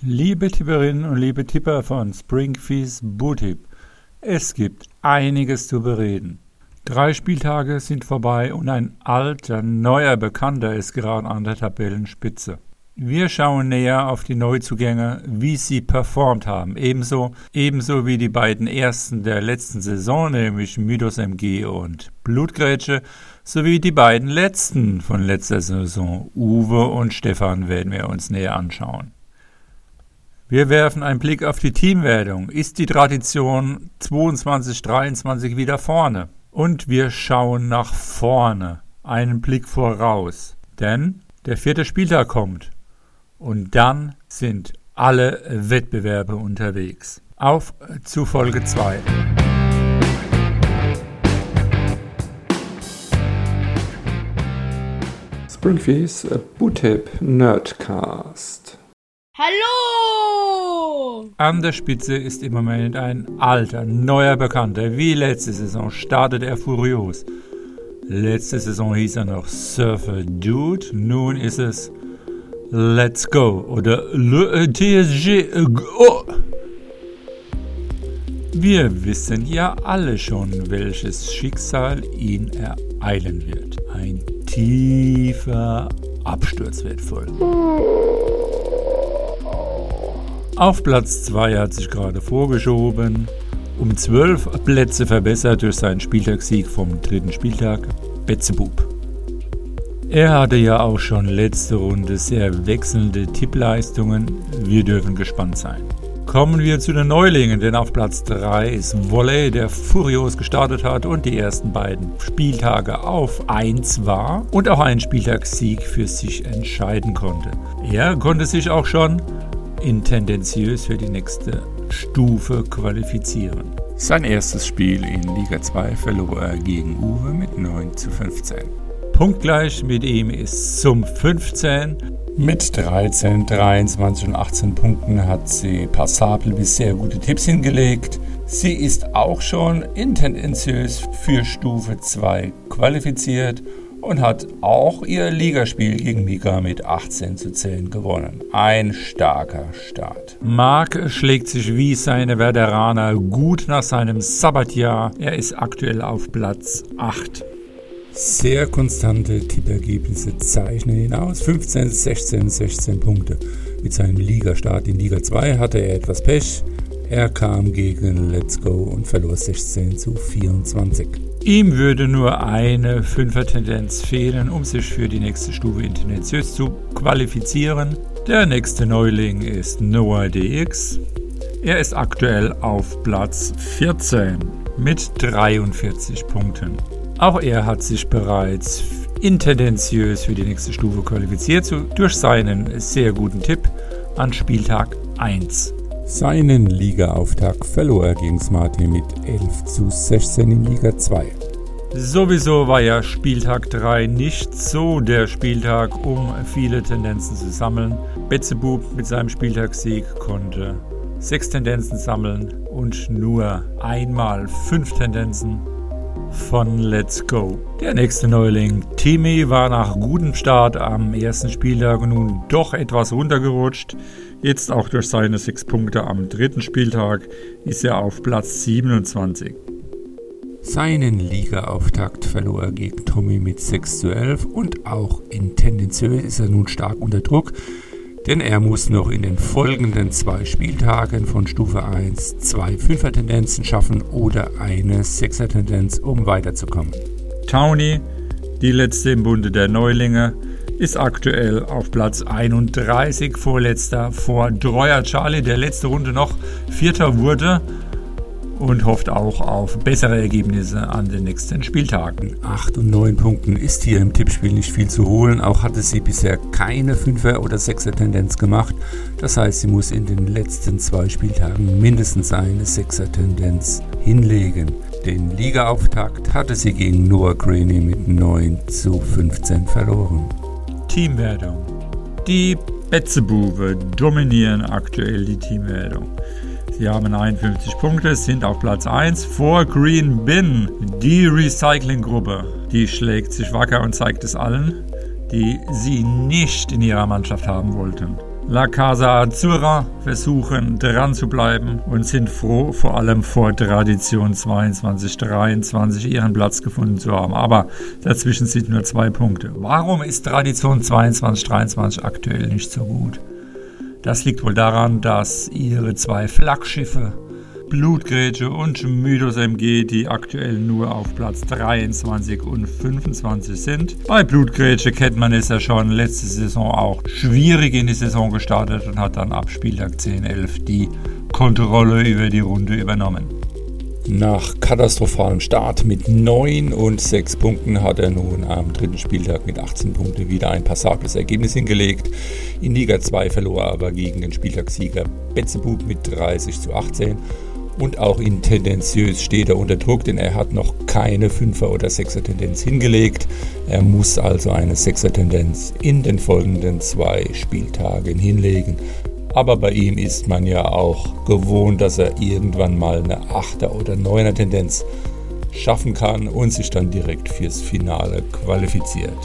Liebe Tipperinnen und liebe Tipper von Springfies Bootip, es gibt einiges zu bereden. Drei Spieltage sind vorbei und ein alter, neuer Bekannter ist gerade an der Tabellenspitze. Wir schauen näher auf die Neuzugänge, wie sie performt haben. Ebenso, ebenso wie die beiden ersten der letzten Saison, nämlich Mythos MG und Blutgrätsche, sowie die beiden letzten von letzter Saison, Uwe und Stefan, werden wir uns näher anschauen. Wir werfen einen Blick auf die Teamwertung. Ist die Tradition 22-23 wieder vorne? Und wir schauen nach vorne, einen Blick voraus. Denn der vierte Spieltag kommt und dann sind alle Wettbewerbe unterwegs. Auf zu Folge 2. Springfields Bootip Nerdcast. Hallo! An der Spitze ist im Moment ein alter, neuer Bekannter. Wie letzte Saison startet er furios. Letzte Saison hieß er noch Surfer Dude, nun ist es Let's Go oder Le TSG Go. Wir wissen ja alle schon, welches Schicksal ihn ereilen wird. Ein tiefer Absturz wird folgen. Auf Platz 2 hat sich gerade vorgeschoben, um 12 Plätze verbessert durch seinen Spieltagssieg vom dritten Spieltag, Betzebub. Er hatte ja auch schon letzte Runde sehr wechselnde Tippleistungen. Wir dürfen gespannt sein. Kommen wir zu den Neulingen, denn auf Platz 3 ist Volley, der furios gestartet hat und die ersten beiden Spieltage auf 1 war und auch einen Spieltagssieg für sich entscheiden konnte. Er konnte sich auch schon in tendenziös für die nächste Stufe qualifizieren. Sein erstes Spiel in Liga 2 verlor er gegen Uwe mit 9 zu 15. Punktgleich mit ihm ist Sum 15. Mit 13, 23 und 18 Punkten hat sie passabel bis sehr gute Tipps hingelegt. Sie ist auch schon intendenziös für Stufe 2 qualifiziert und hat auch ihr Ligaspiel gegen Mika mit 18 zu 10 gewonnen. Ein starker Start. Mark schlägt sich wie seine Veteraner gut nach seinem Sabbatjahr. Er ist aktuell auf Platz 8. Sehr konstante Tippergebnisse zeichnen ihn aus. 15, 16, 16 Punkte. Mit seinem Ligastart in Liga 2 hatte er etwas Pech. Er kam gegen Let's Go und verlor 16 zu 24. Ihm würde nur eine Fünfer-Tendenz fehlen, um sich für die nächste Stufe intendenziös zu qualifizieren. Der nächste Neuling ist Noah DX. Er ist aktuell auf Platz 14 mit 43 Punkten. Auch er hat sich bereits intendenziös für die nächste Stufe qualifiziert durch seinen sehr guten Tipp an Spieltag 1. Seinen Ligaauftakt verlor er gegen Smarty mit 11 zu 16 in Liga 2. Sowieso war ja Spieltag 3 nicht so der Spieltag, um viele Tendenzen zu sammeln. Betzebub mit seinem Spieltagssieg konnte sechs Tendenzen sammeln und nur einmal fünf Tendenzen von Let's Go. Der nächste Neuling, Timmy, war nach gutem Start am ersten Spieltag nun doch etwas runtergerutscht. Jetzt auch durch seine sechs Punkte am dritten Spieltag ist er auf Platz 27. Seinen Ligaauftakt verlor er gegen Tommy mit 6 zu 11 und auch in tendenziell ist er nun stark unter Druck denn er muss noch in den folgenden zwei Spieltagen von Stufe 1 zwei Fünfer-Tendenzen schaffen oder eine Sechser-Tendenz, um weiterzukommen. Towny, die letzte im Bunde der Neulinge, ist aktuell auf Platz 31, vorletzter vor Dreuer Charlie, der letzte Runde noch Vierter wurde und hofft auch auf bessere Ergebnisse an den nächsten Spieltagen. 8 und 9 Punkten ist hier im Tippspiel nicht viel zu holen. Auch hatte sie bisher keine 5er oder 6er Tendenz gemacht. Das heißt, sie muss in den letzten zwei Spieltagen mindestens eine 6er Tendenz hinlegen. Den Ligaauftakt hatte sie gegen Noah Graney mit 9 zu 15 verloren. Teamwertung. Die Betzebuwe dominieren aktuell die Teamwertung. Sie haben 51 Punkte, sind auf Platz 1 vor Green Bin, die Recycling-Gruppe. Die schlägt sich wacker und zeigt es allen, die sie nicht in ihrer Mannschaft haben wollten. La Casa Azzurra versuchen dran zu bleiben und sind froh, vor allem vor Tradition 22-23 ihren Platz gefunden zu haben. Aber dazwischen sind nur zwei Punkte. Warum ist Tradition 22-23 aktuell nicht so gut? Das liegt wohl daran, dass ihre zwei Flaggschiffe Blutgrätsche und Mythos MG, die aktuell nur auf Platz 23 und 25 sind. Bei Blutgrätsche kennt man es ja schon, letzte Saison auch schwierig in die Saison gestartet und hat dann ab Spieltag 10-11 die Kontrolle über die Runde übernommen. Nach katastrophalem Start mit 9 und 6 Punkten hat er nun am dritten Spieltag mit 18 Punkten wieder ein passables Ergebnis hingelegt. In Liga 2 verlor er aber gegen den Spieltagssieger Betzebub mit 30 zu 18 und auch in tendenziös steht er unter Druck, denn er hat noch keine 5er oder 6er Tendenz hingelegt. Er muss also eine 6er Tendenz in den folgenden zwei Spieltagen hinlegen. Aber bei ihm ist man ja auch gewohnt, dass er irgendwann mal eine 8er oder 9er Tendenz schaffen kann und sich dann direkt fürs Finale qualifiziert.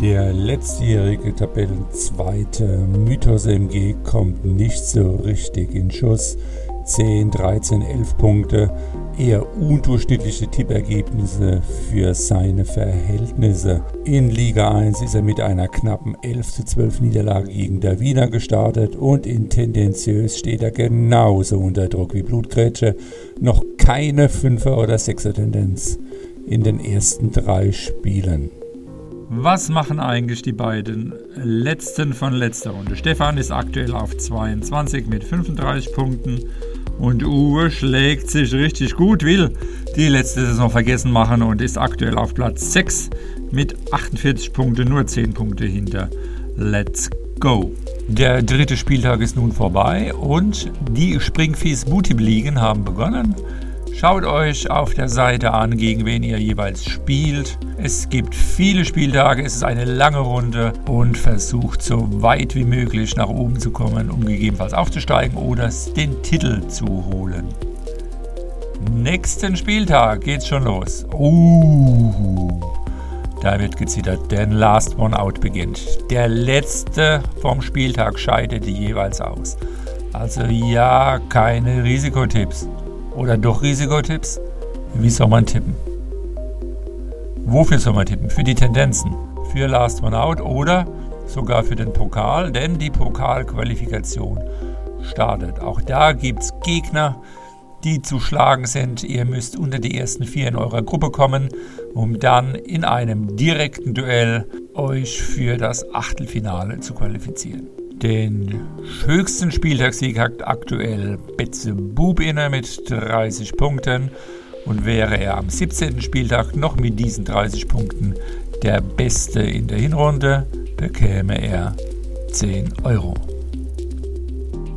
Der letztjährige Tabellenzweite Mythos MG kommt nicht so richtig in Schuss. 10, 13, 11 Punkte. Eher undurchschnittliche Tippergebnisse für seine Verhältnisse. In Liga 1 ist er mit einer knappen 11 zu 12 Niederlage gegen der Wiener gestartet und in tendenziös steht er genauso unter Druck wie Blutgrätsche. Noch keine 5er oder 6er Tendenz in den ersten drei Spielen. Was machen eigentlich die beiden letzten von letzter Runde? Stefan ist aktuell auf 22 mit 35 Punkten und Uwe schlägt sich richtig gut, will die letzte Saison vergessen machen und ist aktuell auf Platz 6 mit 48 Punkten, nur 10 Punkte hinter Let's Go. Der dritte Spieltag ist nun vorbei und die Springfies Booty Ligen haben begonnen. Schaut euch auf der Seite an, gegen wen ihr jeweils spielt. Es gibt viele Spieltage, es ist eine lange Runde und versucht so weit wie möglich nach oben zu kommen, um gegebenenfalls aufzusteigen oder den Titel zu holen. Nächsten Spieltag geht's schon los. Uh, da wird gezittert, denn Last One Out beginnt. Der letzte vom Spieltag scheidet jeweils aus. Also ja, keine Risikotipps. Oder doch Risikotipps? Wie soll man tippen? Wofür soll man tippen? Für die Tendenzen, für Last One Out oder sogar für den Pokal, denn die Pokalqualifikation startet. Auch da gibt es Gegner, die zu schlagen sind. Ihr müsst unter die ersten vier in eurer Gruppe kommen, um dann in einem direkten Duell euch für das Achtelfinale zu qualifizieren. Den höchsten Spieltagssieg hat aktuell Betze Bub inne mit 30 Punkten. Und wäre er am 17. Spieltag noch mit diesen 30 Punkten der Beste in der Hinrunde, bekäme er 10 Euro.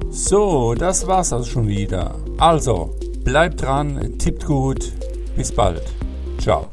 So, das war's also schon wieder. Also, bleibt dran, tippt gut. Bis bald. Ciao.